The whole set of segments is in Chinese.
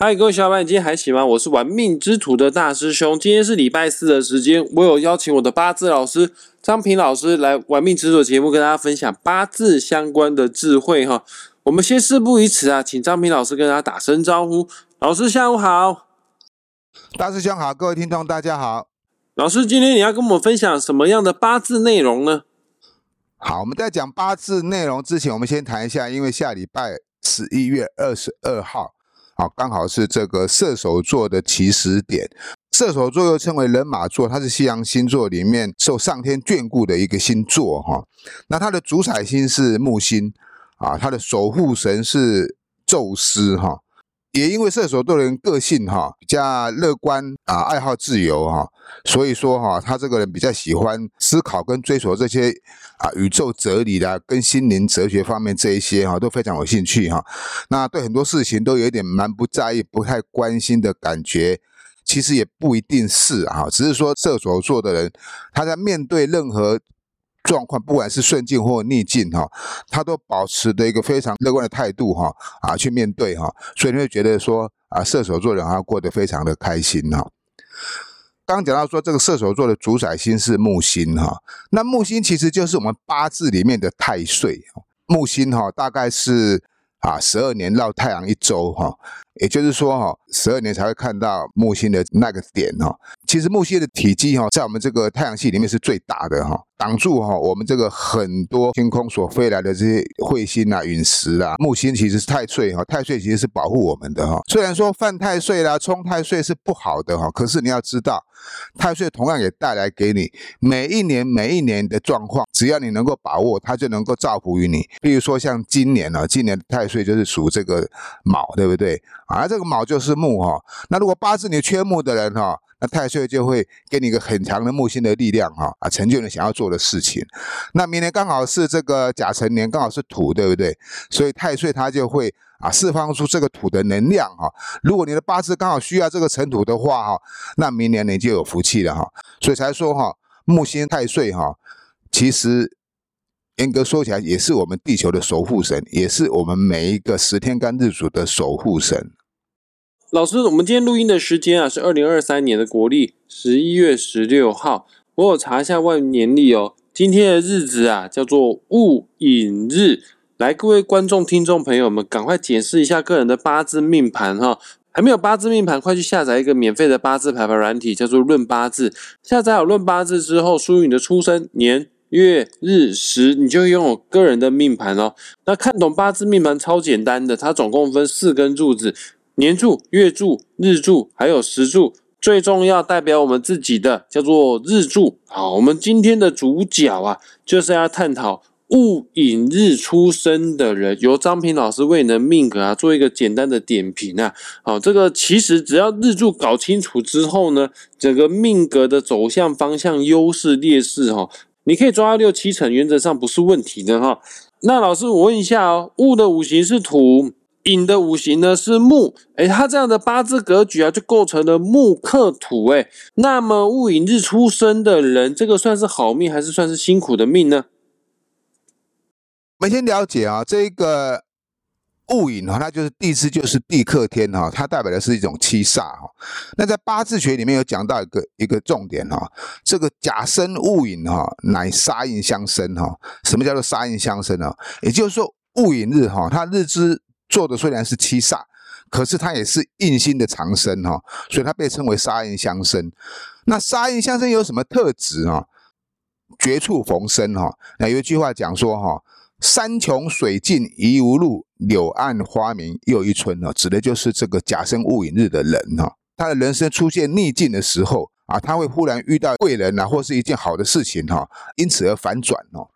嗨，各位小伙伴，你今天还行吗？我是玩命之徒的大师兄。今天是礼拜四的时间，我有邀请我的八字老师张平老师来玩命之徒的节目，跟大家分享八字相关的智慧哈。我们先事不宜迟啊，请张平老师跟大家打声招呼。老师下午好，大师兄好，各位听众大家好。老师，今天你要跟我们分享什么样的八字内容呢？好，我们在讲八字内容之前，我们先谈一下，因为下礼拜十一月二十二号。好，刚好是这个射手座的起始点。射手座又称为人马座，它是西洋星座里面受上天眷顾的一个星座哈。那它的主宰星是木星啊，它的守护神是宙斯哈。也因为射手座的人个性哈比较乐观啊，爱好自由哈，所以说哈他这个人比较喜欢思考跟追求这些啊宇宙哲理啦跟心灵哲学方面这一些哈都非常有兴趣哈。那对很多事情都有一点蛮不在意、不太关心的感觉，其实也不一定是哈，只是说射手座的人他在面对任何。状况不管是顺境或逆境哈，他都保持的一个非常乐观的态度哈啊去面对哈，所以你会觉得说啊射手座人啊过得非常的开心哈。刚刚讲到说这个射手座的主宰星是木星哈，那木星其实就是我们八字里面的太岁，木星哈大概是啊十二年绕太阳一周哈。也就是说，哈，十二年才会看到木星的那个点，哈。其实木星的体积，哈，在我们这个太阳系里面是最大的，哈，挡住哈我们这个很多天空所飞来的这些彗星啊、陨石啊。木星其实是太岁，哈，太岁其实是保护我们的，哈。虽然说犯太岁啦、冲太岁是不好的，哈，可是你要知道，太岁同样也带来给你每一年、每一年的状况，只要你能够把握，它就能够造福于你。比如说像今年呢，今年的太岁就是属这个卯，对不对？啊，这个卯就是木哈，那如果八字你缺木的人哈，那太岁就会给你一个很强的木星的力量哈，啊，成就你想要做的事情。那明年刚好是这个甲辰年，刚好是土，对不对？所以太岁它就会啊释放出这个土的能量哈。如果你的八字刚好需要这个尘土的话哈，那明年你就有福气了哈。所以才说哈，木星太岁哈，其实。严格说起来，也是我们地球的守护神，也是我们每一个十天干日主的守护神。老师，我们今天录音的时间啊，是二零二三年的国历十一月十六号。我有查一下万年历哦，今天的日子啊，叫做戊寅日。来，各位观众、听众朋友们，赶快检视一下个人的八字命盘哈。还没有八字命盘，快去下载一个免费的八字排盘软体，叫做论八字。下载好论八字之后，输入你的出生年。月日时，你就拥有个人的命盘哦。那看懂八字命盘超简单的，它总共分四根柱子：年柱、月柱、日柱，还有时柱。最重要代表我们自己的叫做日柱。好，我们今天的主角啊，就是要探讨戊寅日出生的人，由张平老师为你的命格啊做一个简单的点评啊。好，这个其实只要日柱搞清楚之后呢，整个命格的走向方向、优势劣势哈。你可以抓到六七成，原则上不是问题的哈。那老师，我问一下哦，戊的五行是土，寅的五行呢是木，哎，他这样的八字格局啊，就构成了木克土，哎，那么戊寅日出生的人，这个算是好命还是算是辛苦的命呢？我们先了解啊，这个。戊寅哈，它就是地支，就是地克天哈，它代表的是一种七煞哈。那在八字学里面有讲到一个一个重点哈，这个甲申戊寅哈，乃杀印相生哈。什么叫做杀印相生呢？也就是说戊寅日哈，它日支做的虽然是七煞，可是它也是印星的长生哈，所以它被称为杀印相生。那杀印相生有什么特质啊？绝处逢生哈。那有一句话讲说哈。山穷水尽疑无路，柳暗花明又一村呢，指的就是这个甲生戊寅日的人哈。他的人生出现逆境的时候啊，他会忽然遇到贵人呐，或是一件好的事情哈，因此而反转哦。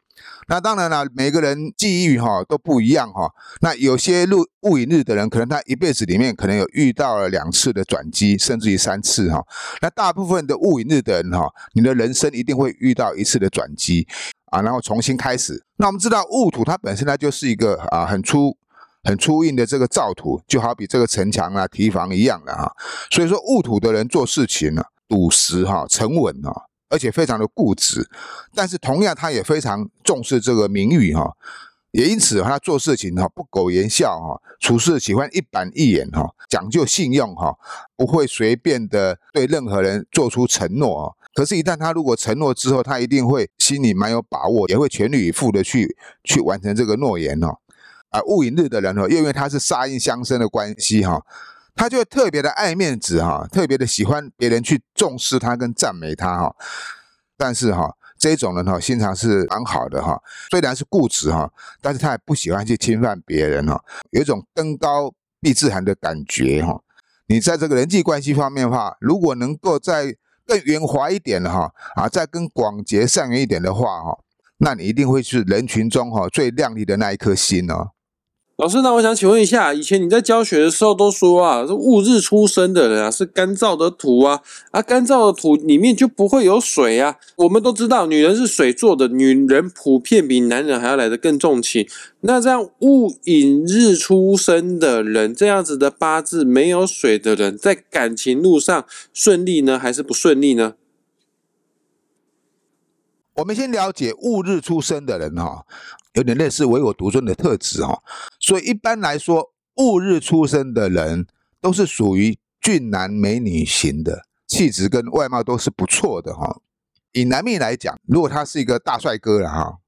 那当然了，每个人际遇哈都不一样哈。那有些戊戊寅日的人，可能他一辈子里面可能有遇到了两次的转机，甚至于三次哈。那大部分的戊寅日的人哈，你的人生一定会遇到一次的转机。啊，然后重新开始。那我们知道戊土它本身它就是一个啊很粗、很粗硬的这个造土，就好比这个城墙啊、堤防一样的哈。所以说戊土的人做事情呢，笃实哈、沉稳哈，而且非常的固执。但是同样他也非常重视这个名誉哈。也因此他做事情哈不苟言笑哈，处事喜欢一板一眼哈，讲究信用哈，不会随便的对任何人做出承诺啊。可是，一旦他如果承诺之后，他一定会心里蛮有把握，也会全力以赴的去去完成这个诺言哦。啊，戊寅日的人哦，又因为他是杀印相生的关系哈，他就会特别的爱面子哈，特别的喜欢别人去重视他跟赞美他哈。但是哈，这种人哈，心肠是蛮好的哈，虽然是固执哈，但是他也不喜欢去侵犯别人哈，有一种登高必自寒的感觉哈。你在这个人际关系方面的话，如果能够在更圆滑一点的哈啊，再更广结善缘一点的话哈，那你一定会是人群中哈最亮丽的那一颗星哦。老师，那我想请问一下，以前你在教学的时候都说啊，是戊日出生的人啊，是干燥的土啊，啊，干燥的土里面就不会有水啊。我们都知道，女人是水做的，女人普遍比男人还要来得更重情。那这样戊寅日出生的人，这样子的八字没有水的人，在感情路上顺利呢，还是不顺利呢？我们先了解戊日出生的人哈。有点类似唯我独尊的特质哦，所以一般来说，戊日出生的人都是属于俊男美女型的，气质跟外貌都是不错的哈。以男命来讲，如果他是一个大帅哥了哈，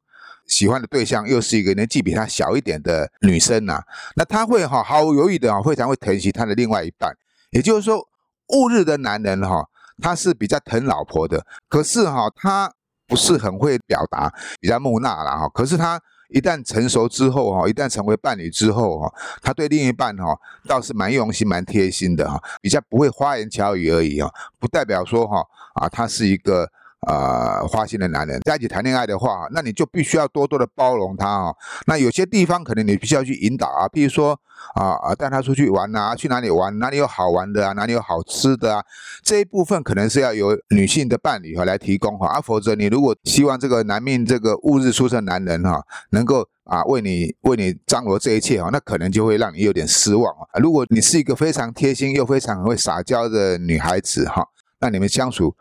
喜欢的对象又是一个年纪比他小一点的女生呐，那他会哈毫无犹豫的啊，非常会疼惜他的另外一半。也就是说，戊日的男人哈，他是比较疼老婆的，可是哈，他不是很会表达，比较木讷了哈。可是他。一旦成熟之后哈，一旦成为伴侣之后哈，他对另一半哈倒是蛮用心、蛮贴心的哈，比较不会花言巧语而已啊，不代表说哈啊他是一个。呃，花心的男人在一起谈恋爱的话，那你就必须要多多的包容他哦。那有些地方可能你必须要去引导啊，比如说啊啊，带他出去玩啊，去哪里玩，哪里有好玩的啊，哪里有好吃的啊，这一部分可能是要由女性的伴侣哈来提供哈。啊，否则你如果希望这个男命这个戊日出生男人哈，能够啊为你为你张罗这一切哈，那可能就会让你有点失望啊。如果你是一个非常贴心又非常会撒娇的女孩子哈，那你们相处。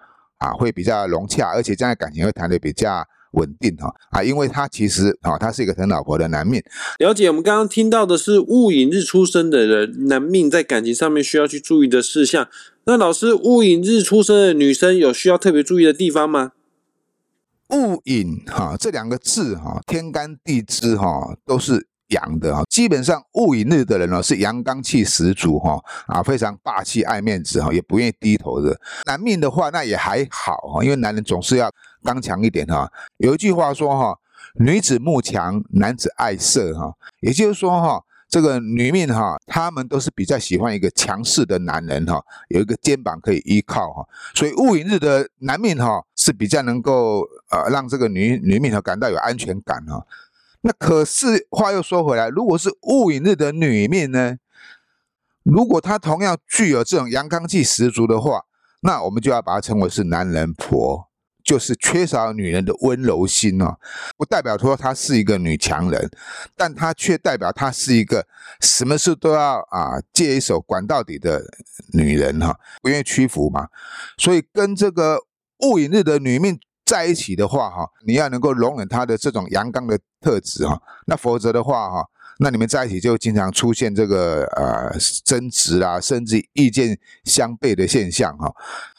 啊，会比较融洽，而且将来感情会谈得比较稳定哈啊，因为他其实啊，他是一个疼老婆的男命。了解，我们刚刚听到的是戊寅日出生的人男命在感情上面需要去注意的事项。那老师，戊寅日出生的女生有需要特别注意的地方吗？戊寅哈这两个字哈，天干地支哈都是。阳的哈，基本上戊寅日的人呢是阳刚气十足哈啊，非常霸气爱面子哈，也不愿意低头的。男命的话那也还好哈，因为男人总是要刚强一点哈。有一句话说哈，女子慕强，男子爱色哈，也就是说哈，这个女命哈，他们都是比较喜欢一个强势的男人哈，有一个肩膀可以依靠哈。所以戊寅日的男命哈是比较能够呃让这个女女命哈感到有安全感哈。那可是话又说回来，如果是戊寅日的女命呢？如果她同样具有这种阳刚气十足的话，那我们就要把她称为是男人婆，就是缺少女人的温柔心哦。不代表说她是一个女强人，但她却代表她是一个什么事都要啊借一手管到底的女人哈，不愿意屈服嘛。所以跟这个戊寅日的女命。在一起的话，哈，你要能够容忍他的这种阳刚的特质，哈，那否则的话，哈，那你们在一起就经常出现这个呃争执啊，甚至意见相悖的现象，哈。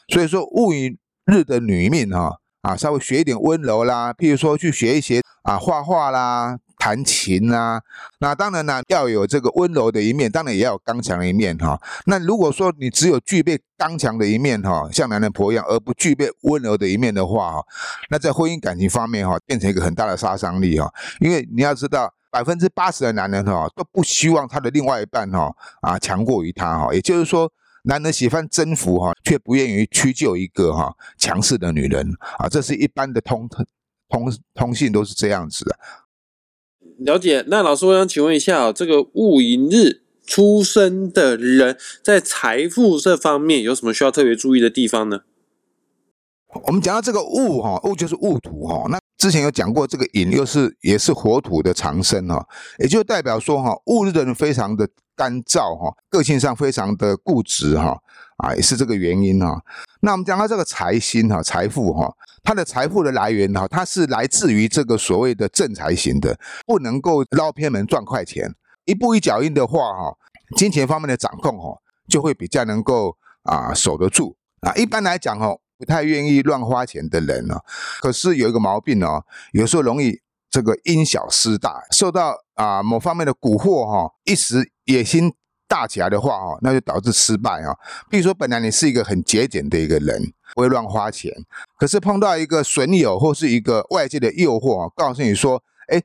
所以说，戊寅日的女命，哈，啊，稍微学一点温柔啦，譬如说去学一些啊画画啦。弹琴啦，那当然呢，要有这个温柔的一面，当然也要有刚强的一面哈。那如果说你只有具备刚强的一面哈，像男人婆一样，而不具备温柔的一面的话哈，那在婚姻感情方面哈，变成一个很大的杀伤力哈。因为你要知道，百分之八十的男人哈都不希望他的另外一半哈啊强过于他哈。也就是说，男人喜欢征服哈，却不愿意屈就一个哈强势的女人啊。这是一般的通通通信都是这样子的。了解，那老师，我想请问一下，这个戊寅日出生的人在财富这方面有什么需要特别注意的地方呢？我们讲到这个戊哈，戊就是戊土哈，那之前有讲过，这个寅又是也是火土的长生哈，也就代表说哈，戊日的人非常的干燥哈，个性上非常的固执哈，啊，也是这个原因哈。那我们讲到这个财星哈，财富哈，它的财富的来源哈，它是来自于这个所谓的正财型的，不能够捞偏门赚快钱。一步一脚印的话哈，金钱方面的掌控哈，就会比较能够啊守得住啊。一般来讲哈，不太愿意乱花钱的人呢，可是有一个毛病哦，有时候容易这个因小失大，受到啊某方面的蛊惑哈，一时野心。大起来的话，哈，那就导致失败啊。比如说，本来你是一个很节俭的一个人，不会乱花钱，可是碰到一个损友或是一个外界的诱惑，告诉你说，哎，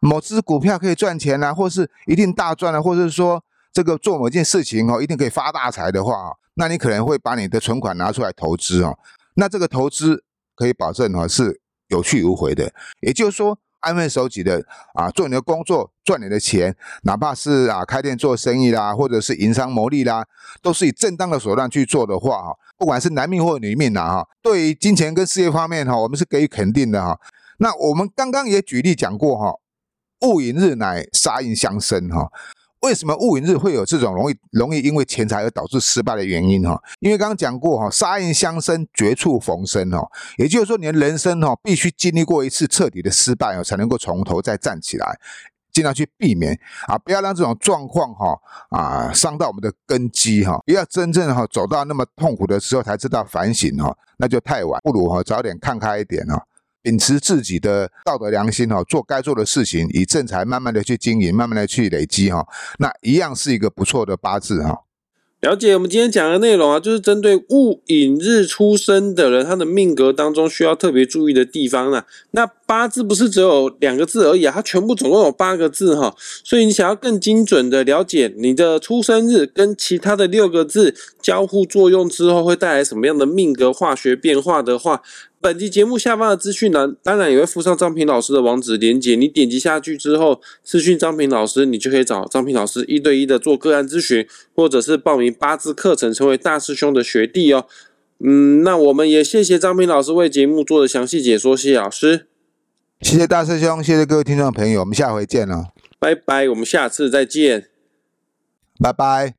某只股票可以赚钱啊，或是一定大赚啊，或者是说这个做某件事情哦，一定可以发大财的话，那你可能会把你的存款拿出来投资哦。那这个投资可以保证哈是有去无回的，也就是说。安分守己的啊，做你的工作，赚你的钱，哪怕是啊开店做生意啦，或者是营商牟利啦，都是以正当的手段去做的话哈，不管是男命或女命呐哈，对于金钱跟事业方面哈，我们是给予肯定的哈。那我们刚刚也举例讲过哈，戊寅日乃杀印相生哈。为什么戊寅日会有这种容易容易因为钱财而导致失败的原因哈？因为刚刚讲过哈，杀印相生，绝处逢生哈，也就是说你的人生哈必须经历过一次彻底的失败哦，才能够从头再站起来，尽量去避免啊，不要让这种状况哈啊伤到我们的根基哈，不要真正哈走到那么痛苦的时候才知道反省哈，那就太晚，不如哈早点看开一点哈。秉持自己的道德良心哈，做该做的事情，以正财慢慢的去经营，慢慢的去累积哈，那一样是一个不错的八字哈。了解我们今天讲的内容啊，就是针对戊寅日出生的人，他的命格当中需要特别注意的地方呢。那八字不是只有两个字而已啊，它全部总共有八个字哈。所以你想要更精准的了解你的出生日跟其他的六个字交互作用之后会带来什么样的命格化学变化的话。本集节目下方的资讯栏，当然也会附上张平老师的网址连接。你点击下去之后，私讯张平老师，你就可以找张平老师一对一的做个案咨询，或者是报名八字课程，成为大师兄的学弟哦。嗯，那我们也谢谢张平老师为节目做的详细解说，谢谢老师，谢谢大师兄，谢谢各位听众朋友，我们下回见了，拜拜，我们下次再见，拜拜。